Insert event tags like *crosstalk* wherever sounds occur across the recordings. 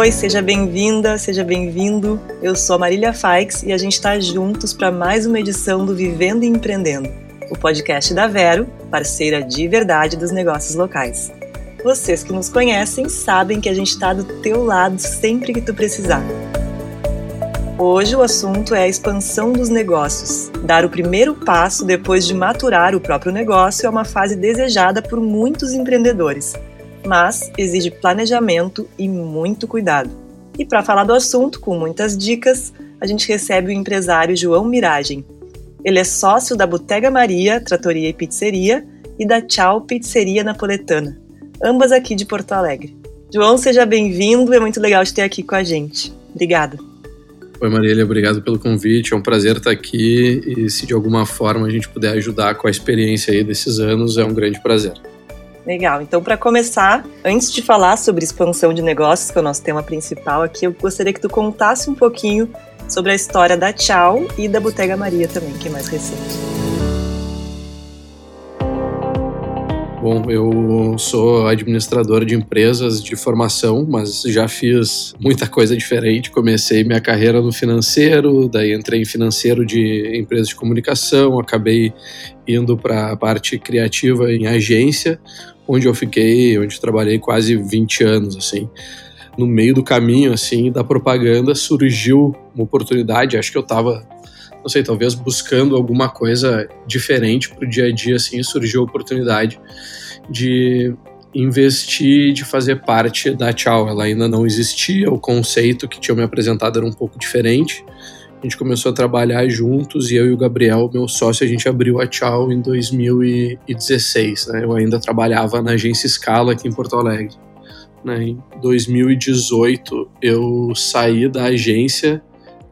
oi, seja bem-vinda, seja bem-vindo. Eu sou a Marília Faix e a gente está juntos para mais uma edição do Vivendo e Empreendendo, o podcast da Vero, parceira de verdade dos negócios locais. Vocês que nos conhecem sabem que a gente está do teu lado sempre que tu precisar. Hoje o assunto é a expansão dos negócios. Dar o primeiro passo depois de maturar o próprio negócio é uma fase desejada por muitos empreendedores mas exige planejamento e muito cuidado. E para falar do assunto, com muitas dicas, a gente recebe o empresário João Miragem. Ele é sócio da Botega Maria, Tratoria e Pizzeria, e da Tchau Pizzeria Napoletana, ambas aqui de Porto Alegre. João, seja bem-vindo, é muito legal te ter aqui com a gente. Obrigada. Oi, Marília, obrigado pelo convite. É um prazer estar aqui e se de alguma forma a gente puder ajudar com a experiência aí desses anos, é um grande prazer. Legal. Então, para começar, antes de falar sobre expansão de negócios, que é o nosso tema principal aqui, eu gostaria que tu contasse um pouquinho sobre a história da Tchau e da Botega Maria também, que é mais recente. Bom, eu sou administrador de empresas de formação, mas já fiz muita coisa diferente. Comecei minha carreira no financeiro, daí entrei em financeiro de empresas de comunicação, acabei indo para a parte criativa em agência, onde eu fiquei, onde trabalhei quase 20 anos, assim. No meio do caminho, assim, da propaganda, surgiu uma oportunidade, acho que eu estava não sei, talvez buscando alguma coisa diferente para o dia a dia, assim, surgiu a oportunidade de investir, de fazer parte da Tchau. Ela ainda não existia, o conceito que tinham me apresentado era um pouco diferente. A gente começou a trabalhar juntos e eu e o Gabriel, meu sócio, a gente abriu a Tchau em 2016. Né? Eu ainda trabalhava na agência Scala aqui em Porto Alegre. Né? Em 2018 eu saí da agência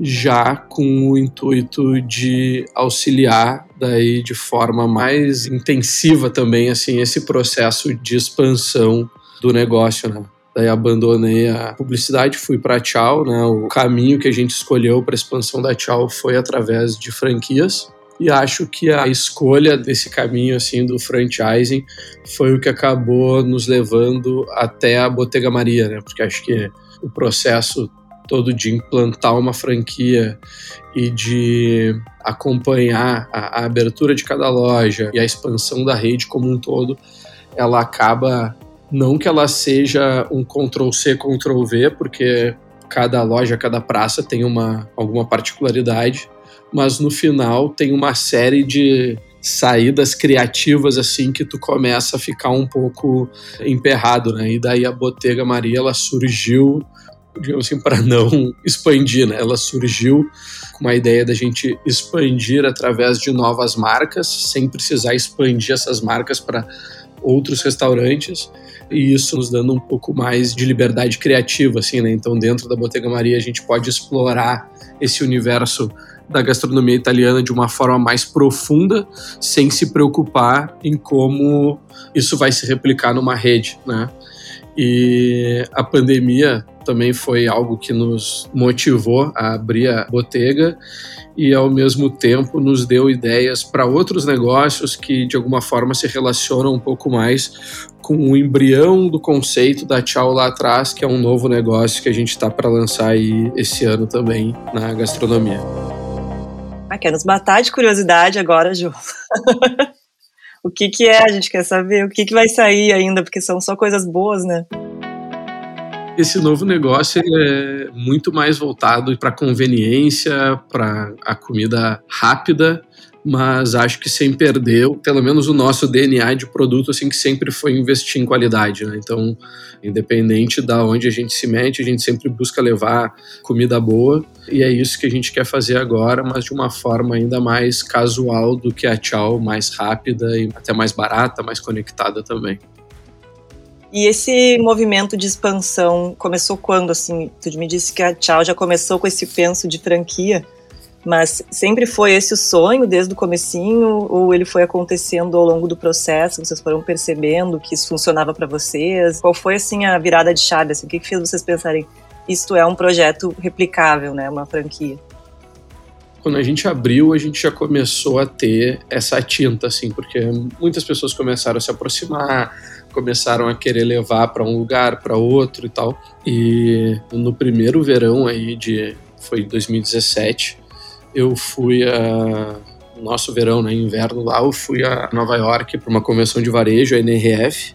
já com o intuito de auxiliar daí de forma mais intensiva também assim esse processo de expansão do negócio, né? Daí abandonei a publicidade, fui para Tchau, né? O caminho que a gente escolheu para expansão da Tchau foi através de franquias. E acho que a escolha desse caminho assim do franchising foi o que acabou nos levando até a Botega Maria, né? Porque acho que o processo todo de implantar uma franquia e de acompanhar a, a, abertura de cada loja e a expansão da rede como um todo, ela acaba não que ela seja um Ctrl C, Ctrl V, porque cada loja, cada praça tem uma alguma particularidade, mas no final tem uma série de saídas criativas assim que tu começa a ficar um pouco emperrado, né? E daí a Botega Maria ela surgiu digamos assim, para não expandir, né? Ela surgiu com uma ideia da gente expandir através de novas marcas, sem precisar expandir essas marcas para outros restaurantes e isso nos dando um pouco mais de liberdade criativa, assim, né? Então, dentro da Bottega Maria, a gente pode explorar esse universo da gastronomia italiana de uma forma mais profunda, sem se preocupar em como isso vai se replicar numa rede, né? E a pandemia também foi algo que nos motivou a abrir a botega e ao mesmo tempo nos deu ideias para outros negócios que de alguma forma se relacionam um pouco mais com o embrião do conceito da Tchau lá atrás, que é um novo negócio que a gente está para lançar aí esse ano também na gastronomia. Ah, quer nos matar de curiosidade agora, Ju. *laughs* o que, que é, a gente quer saber, o que, que vai sair ainda, porque são só coisas boas, né? Esse novo negócio é muito mais voltado para conveniência, para a comida rápida, mas acho que sem perder, pelo menos o nosso DNA de produto, assim, que sempre foi investir em qualidade, né? Então, independente da onde a gente se mete, a gente sempre busca levar comida boa, e é isso que a gente quer fazer agora, mas de uma forma ainda mais casual do que a Tchau, mais rápida e até mais barata, mais conectada também. E esse movimento de expansão começou quando, assim? Tu me disse que a Tchau já começou com esse penso de franquia, mas sempre foi esse o sonho desde o comecinho ou ele foi acontecendo ao longo do processo? Vocês foram percebendo que isso funcionava para vocês? Qual foi assim a virada de chave? Assim, o que, que fez vocês pensarem isto é um projeto replicável, né? Uma franquia? quando a gente abriu, a gente já começou a ter essa tinta, assim, porque muitas pessoas começaram a se aproximar, começaram a querer levar para um lugar, para outro e tal. E no primeiro verão aí de foi 2017, eu fui a nosso verão, né, inverno lá, eu fui a Nova York para uma convenção de varejo, a NRF,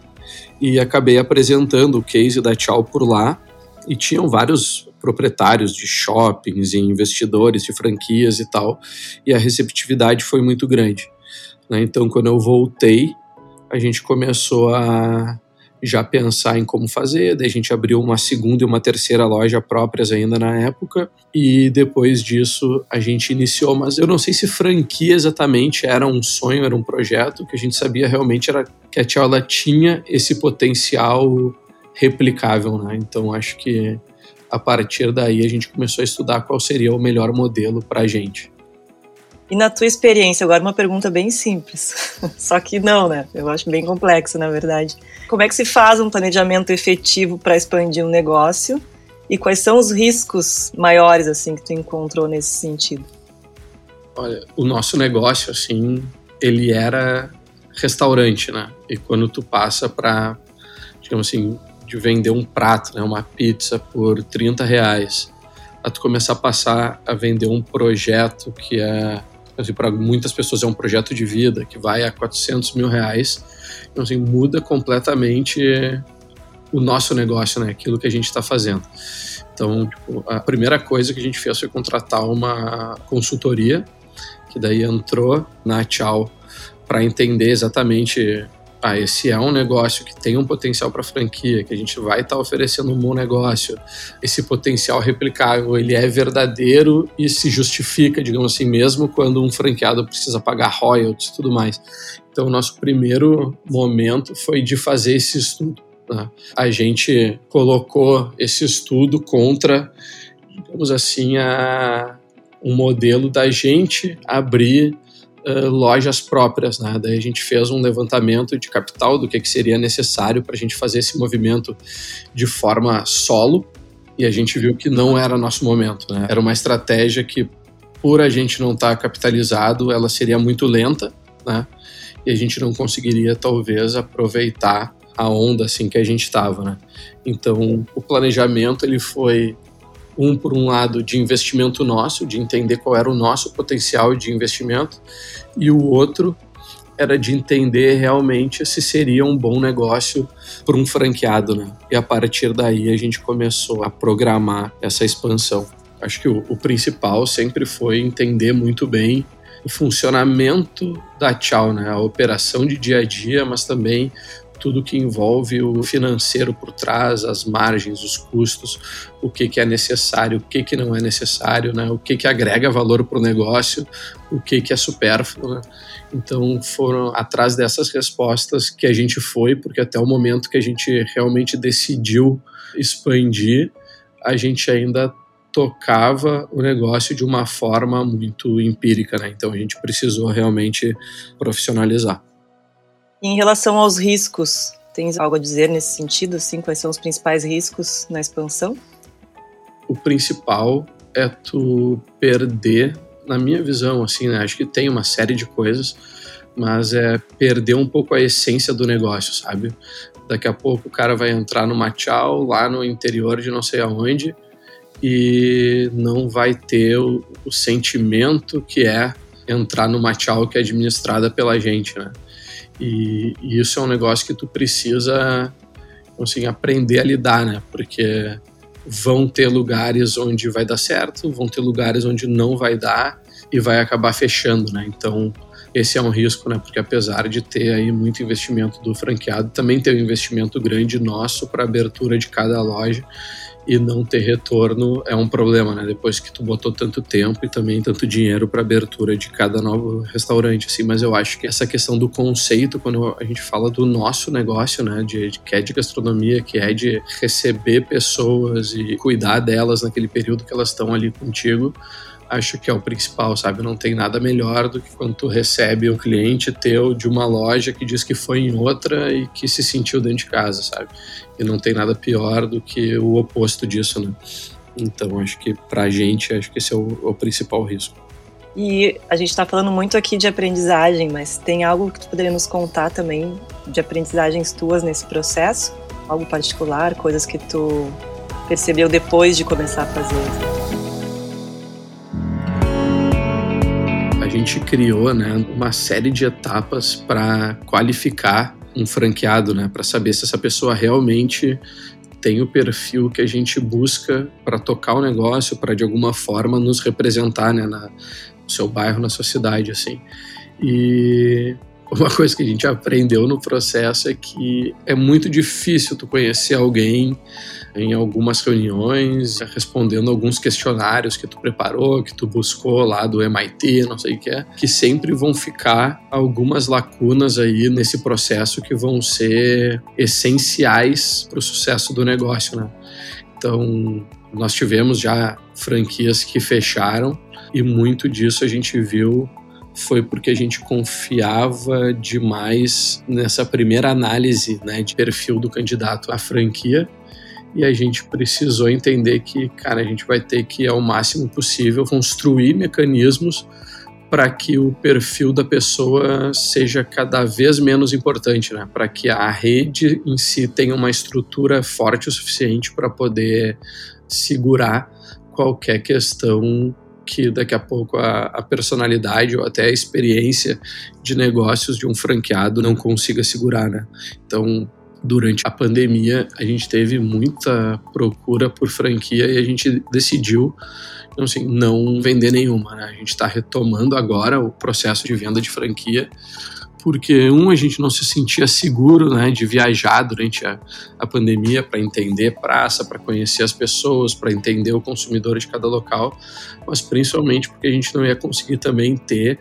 e acabei apresentando o case da Tchau por lá. E tinham vários proprietários de shoppings e investidores de franquias e tal, e a receptividade foi muito grande. Né? Então, quando eu voltei, a gente começou a já pensar em como fazer, daí a gente abriu uma segunda e uma terceira loja próprias ainda na época, e depois disso a gente iniciou, mas eu não sei se franquia exatamente era um sonho, era um projeto, que a gente sabia realmente era que a Tchau tinha esse potencial replicável, né? Então acho que a partir daí a gente começou a estudar qual seria o melhor modelo para a gente. E na tua experiência, agora uma pergunta bem simples, *laughs* só que não, né? Eu acho bem complexo, na verdade. Como é que se faz um planejamento efetivo para expandir um negócio? E quais são os riscos maiores, assim, que tu encontrou nesse sentido? Olha, o nosso negócio, assim, ele era restaurante, né? E quando tu passa para, digamos assim, de vender um prato, né, uma pizza por 30 reais, a tu começar a passar a vender um projeto que é assim, para muitas pessoas é um projeto de vida que vai a 400 mil reais, então assim, muda completamente o nosso negócio, né, aquilo que a gente está fazendo. Então, tipo, a primeira coisa que a gente fez foi contratar uma consultoria, que daí entrou na Tchau para entender exatamente ah, esse é um negócio que tem um potencial para franquia, que a gente vai estar tá oferecendo um bom negócio, esse potencial replicável, ele é verdadeiro e se justifica, digamos assim, mesmo quando um franqueado precisa pagar royalties e tudo mais. Então, o nosso primeiro momento foi de fazer esse estudo. Né? A gente colocou esse estudo contra, digamos assim, a, um modelo da gente abrir uh, lojas próprias. Né? Daí a gente fez um levantamento de capital do que, que seria necessário para a gente fazer esse movimento de forma solo e a gente viu que não era nosso momento. Né? Era uma estratégia que, por a gente não estar tá capitalizado, ela seria muito lenta né? e a gente não conseguiria, talvez, aproveitar a onda assim que a gente estava, né? Então, o planejamento ele foi um por um lado de investimento nosso, de entender qual era o nosso potencial de investimento, e o outro era de entender realmente se seria um bom negócio para um franqueado, né? E a partir daí a gente começou a programar essa expansão. Acho que o, o principal sempre foi entender muito bem o funcionamento da Tchau, né? A operação de dia a dia, mas também tudo que envolve o financeiro por trás, as margens, os custos, o que, que é necessário, o que, que não é necessário, né? o que, que agrega valor para o negócio, o que, que é supérfluo. Né? Então foram atrás dessas respostas que a gente foi, porque até o momento que a gente realmente decidiu expandir, a gente ainda tocava o negócio de uma forma muito empírica, né? Então a gente precisou realmente profissionalizar. Em relação aos riscos, tens algo a dizer nesse sentido? Assim, quais são os principais riscos na expansão? O principal é tu perder, na minha visão, assim, né? Acho que tem uma série de coisas, mas é perder um pouco a essência do negócio, sabe? Daqui a pouco o cara vai entrar no tchau lá no interior de não sei aonde e não vai ter o, o sentimento que é entrar numa tchau que é administrada pela gente, né? E, e, isso é um negócio que tu precisa assim, aprender a lidar, né? Porque vão ter lugares onde vai dar certo, vão ter lugares onde não vai dar e vai acabar fechando, né? Então, esse é um risco, né? Porque apesar de ter aí muito investimento do franqueado, também tem um investimento grande nosso para abertura de cada loja e não ter retorno é um problema, né? Depois que tu botou tanto tempo e também tanto dinheiro para abertura de cada novo restaurante, assim. Mas eu acho que essa questão do conceito, quando a gente fala do nosso negócio, né? De, de que é de gastronomia, que é de receber pessoas e cuidar delas naquele período que elas estão ali contigo, acho que é o principal, sabe? Não tem nada melhor do que quando tu recebe um cliente teu de uma loja que diz que foi em outra e que se sentiu dentro de casa, sabe? E não tem nada pior do que o oposto disso, né? Então acho que pra gente, acho que esse é o, o principal risco. E a gente está falando muito aqui de aprendizagem, mas tem algo que tu poderia nos contar também de aprendizagens tuas nesse processo? Algo particular, coisas que tu percebeu depois de começar a fazer? Gente criou né, uma série de etapas para qualificar um franqueado, né, para saber se essa pessoa realmente tem o perfil que a gente busca para tocar o negócio, para de alguma forma nos representar né, na, no seu bairro, na sua cidade, assim. E uma coisa que a gente aprendeu no processo é que é muito difícil tu conhecer alguém em algumas reuniões, respondendo alguns questionários que tu preparou, que tu buscou lá do MIT, não sei o que é, que sempre vão ficar algumas lacunas aí nesse processo que vão ser essenciais para o sucesso do negócio, né? Então, nós tivemos já franquias que fecharam e muito disso a gente viu foi porque a gente confiava demais nessa primeira análise né, de perfil do candidato à franquia e a gente precisou entender que, cara, a gente vai ter que, ao máximo possível, construir mecanismos para que o perfil da pessoa seja cada vez menos importante, né? Para que a rede em si tenha uma estrutura forte o suficiente para poder segurar qualquer questão que daqui a pouco a, a, personalidade ou até a experiência de negócios de um franqueado não consiga segurar, né? Então, durante a pandemia, a gente teve muita procura por franquia e a gente decidiu então, assim, não vender nenhuma. Né? A gente está retomando agora o processo de venda de franquia porque um a gente não se sentia seguro né, de viajar durante a, a pandemia para entender praça, para conhecer as pessoas, para entender o consumidor de cada local, mas principalmente porque a gente não ia conseguir também ter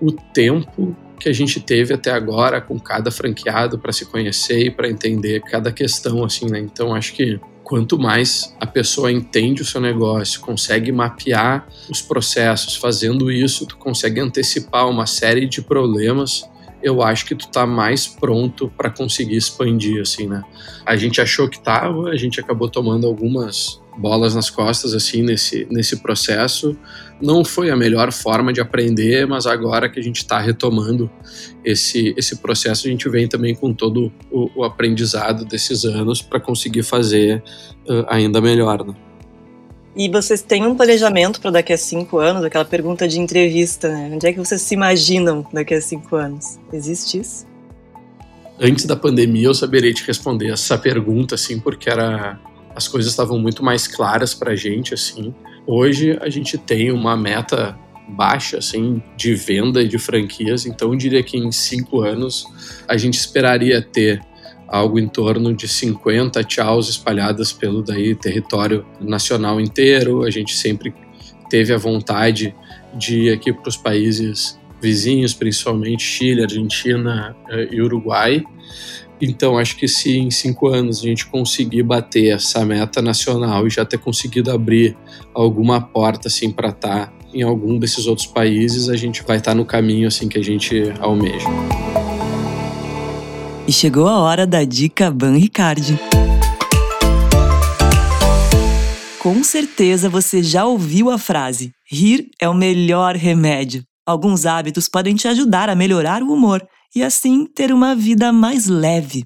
o tempo que a gente teve até agora com cada franqueado para se conhecer e para entender cada questão assim, né? Então acho que quanto mais a pessoa entende o seu negócio, consegue mapear os processos, fazendo isso, tu consegue antecipar uma série de problemas eu acho que tu tá mais pronto para conseguir expandir, assim, né? A gente achou que tava, a gente acabou tomando algumas bolas nas costas, assim, nesse, nesse processo. Não foi a melhor forma de aprender, mas agora que a gente está retomando esse, esse processo, a gente vem também com todo o, o aprendizado desses anos para conseguir fazer uh, ainda melhor, né? E vocês têm um planejamento para daqui a cinco anos? Aquela pergunta de entrevista, né? Onde é que vocês se imaginam daqui a cinco anos? Existe isso? Antes da pandemia, eu saberia te responder essa pergunta, assim, porque era as coisas estavam muito mais claras para a gente, assim. Hoje a gente tem uma meta baixa, assim, de venda e de franquias. Então, eu diria que em cinco anos a gente esperaria ter algo em torno de 50 tchauz espalhadas pelo daí território nacional inteiro. A gente sempre teve a vontade de ir aqui para os países vizinhos, principalmente Chile, Argentina eh, e Uruguai. Então, acho que se em cinco anos a gente conseguir bater essa meta nacional e já ter conseguido abrir alguma porta assim para estar tá em algum desses outros países, a gente vai estar tá no caminho assim que a gente almeja. E chegou a hora da dica Ban Ricardi. Com certeza você já ouviu a frase: rir é o melhor remédio. Alguns hábitos podem te ajudar a melhorar o humor e assim ter uma vida mais leve.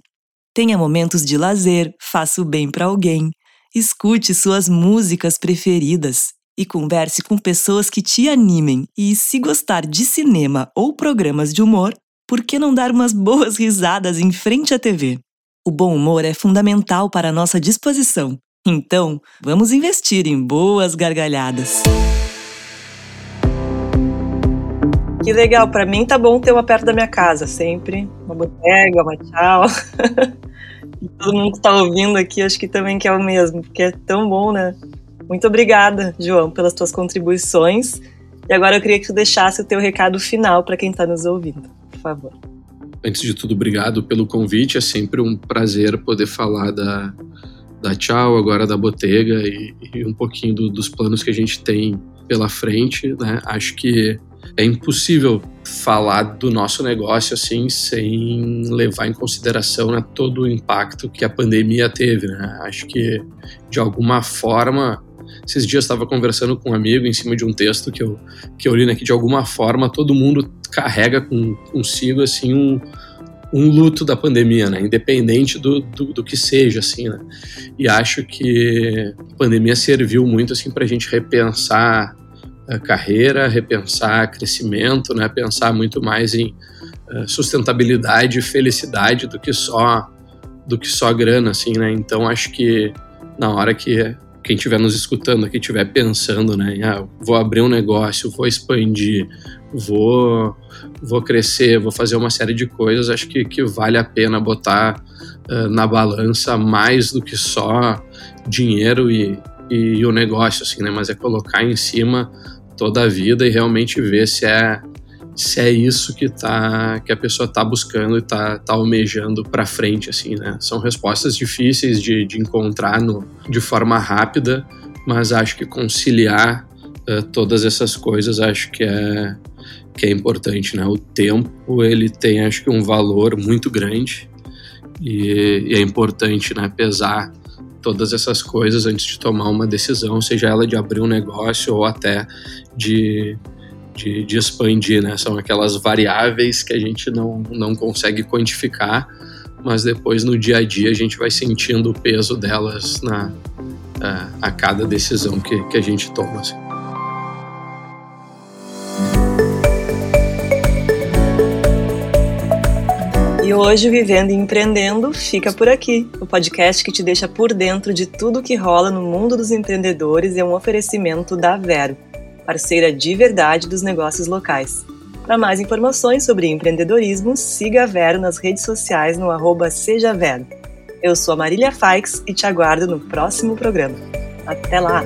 Tenha momentos de lazer, faça o bem para alguém, escute suas músicas preferidas e converse com pessoas que te animem. E se gostar de cinema ou programas de humor, por que não dar umas boas risadas em frente à TV? O bom humor é fundamental para a nossa disposição. Então, vamos investir em boas gargalhadas. Que legal, para mim tá bom ter uma perto da minha casa, sempre. Uma botega, uma tchau. *laughs* todo mundo que tá ouvindo aqui, acho que também quer o mesmo, porque é tão bom, né? Muito obrigada, João, pelas tuas contribuições. E agora eu queria que tu deixasse o teu recado final para quem está nos ouvindo favor. Antes de tudo, obrigado pelo convite. É sempre um prazer poder falar da, da Tchau, agora da Botega e, e um pouquinho do, dos planos que a gente tem pela frente. Né? Acho que é impossível falar do nosso negócio assim sem levar em consideração né, todo o impacto que a pandemia teve. Né? Acho que de alguma forma Esses dias estava conversando com um amigo em cima de um texto que eu, que eu li, né, que de alguma forma todo mundo carrega com, consigo, assim, um, um luto da pandemia, né? Independente do, do, do, que seja, assim, né? E acho que a pandemia serviu muito, assim, para a gente repensar a carreira, repensar crescimento, né? Pensar muito mais em uh, sustentabilidade e felicidade do que só do que só grana, assim, né? Então acho que na hora que quem estiver nos escutando aqui estiver pensando, né, ah, vou abrir um negócio, vou expandir, vou, vou crescer, vou fazer uma série de coisas, acho que, que vale a pena botar uh, na balança mais do que só dinheiro e, e, e, o negócio, assim, né, mas é colocar em cima toda a vida e realmente ver se é se é isso que tá que a pessoa está buscando e está tá almejando para frente assim né? São respostas difíceis de, de encontrar no, de forma rápida mas acho que conciliar uh, todas essas coisas acho que é que é importante né? O tempo ele tem acho que um valor muito grande e, e é importante né pesar todas essas coisas antes de tomar uma decisão seja ela de abrir um negócio ou até de de, de expandir, né? São aquelas variáveis que a gente não, não consegue quantificar, mas depois no dia a dia a gente vai sentindo o peso delas na, a, a cada decisão que, que a gente toma. Assim. E hoje, Vivendo e Empreendendo, fica por aqui. O podcast que te deixa por dentro de tudo que rola no mundo dos empreendedores é um oferecimento da Vero parceira de verdade dos negócios locais. Para mais informações sobre empreendedorismo, siga a Vero nas redes sociais no arroba Seja Vero. Eu sou a Marília Faix e te aguardo no próximo programa. Até lá!